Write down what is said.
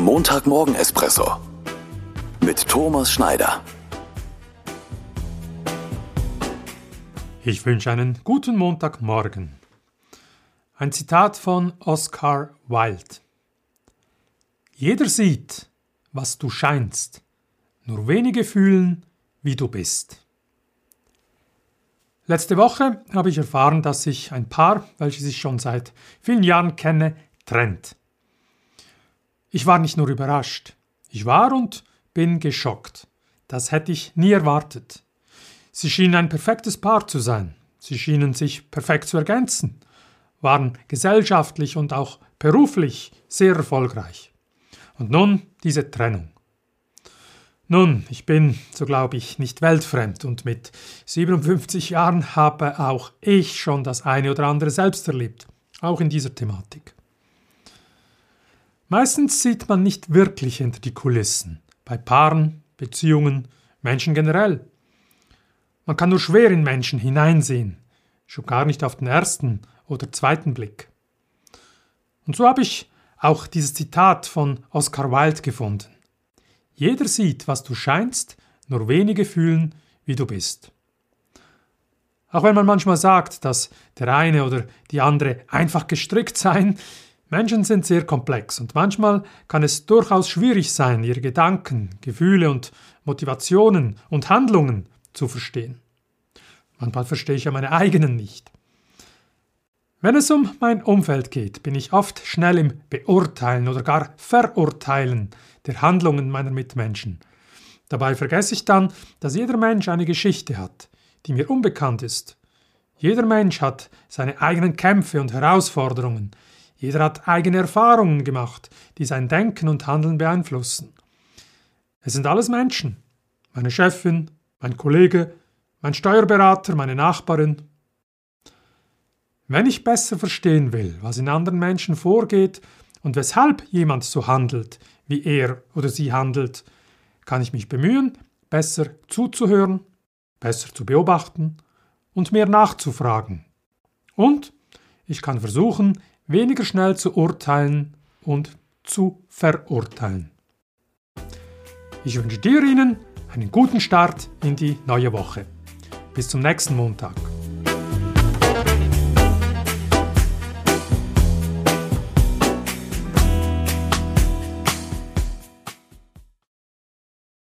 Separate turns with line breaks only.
Der Montagmorgen-Espresso mit Thomas Schneider.
Ich wünsche einen guten Montagmorgen. Ein Zitat von Oscar Wilde. Jeder sieht, was du scheinst, nur wenige fühlen, wie du bist. Letzte Woche habe ich erfahren, dass sich ein Paar, welches ich schon seit vielen Jahren kenne, trennt. Ich war nicht nur überrascht, ich war und bin geschockt. Das hätte ich nie erwartet. Sie schienen ein perfektes Paar zu sein. Sie schienen sich perfekt zu ergänzen, waren gesellschaftlich und auch beruflich sehr erfolgreich. Und nun diese Trennung. Nun, ich bin, so glaube ich, nicht weltfremd und mit 57 Jahren habe auch ich schon das eine oder andere selbst erlebt, auch in dieser Thematik. Meistens sieht man nicht wirklich hinter die Kulissen, bei Paaren, Beziehungen, Menschen generell. Man kann nur schwer in Menschen hineinsehen, schon gar nicht auf den ersten oder zweiten Blick. Und so habe ich auch dieses Zitat von Oscar Wilde gefunden. Jeder sieht, was du scheinst, nur wenige fühlen, wie du bist. Auch wenn man manchmal sagt, dass der eine oder die andere einfach gestrickt seien, Menschen sind sehr komplex und manchmal kann es durchaus schwierig sein, ihre Gedanken, Gefühle und Motivationen und Handlungen zu verstehen. Manchmal verstehe ich ja meine eigenen nicht. Wenn es um mein Umfeld geht, bin ich oft schnell im Beurteilen oder gar Verurteilen der Handlungen meiner Mitmenschen. Dabei vergesse ich dann, dass jeder Mensch eine Geschichte hat, die mir unbekannt ist. Jeder Mensch hat seine eigenen Kämpfe und Herausforderungen. Jeder hat eigene Erfahrungen gemacht, die sein Denken und Handeln beeinflussen. Es sind alles Menschen. Meine Chefin, mein Kollege, mein Steuerberater, meine Nachbarin, wenn ich besser verstehen will, was in anderen Menschen vorgeht und weshalb jemand so handelt, wie er oder sie handelt, kann ich mich bemühen, besser zuzuhören, besser zu beobachten und mehr nachzufragen. Und ich kann versuchen, weniger schnell zu urteilen und zu verurteilen. Ich wünsche dir Ihnen einen guten Start in die neue Woche. Bis zum nächsten Montag.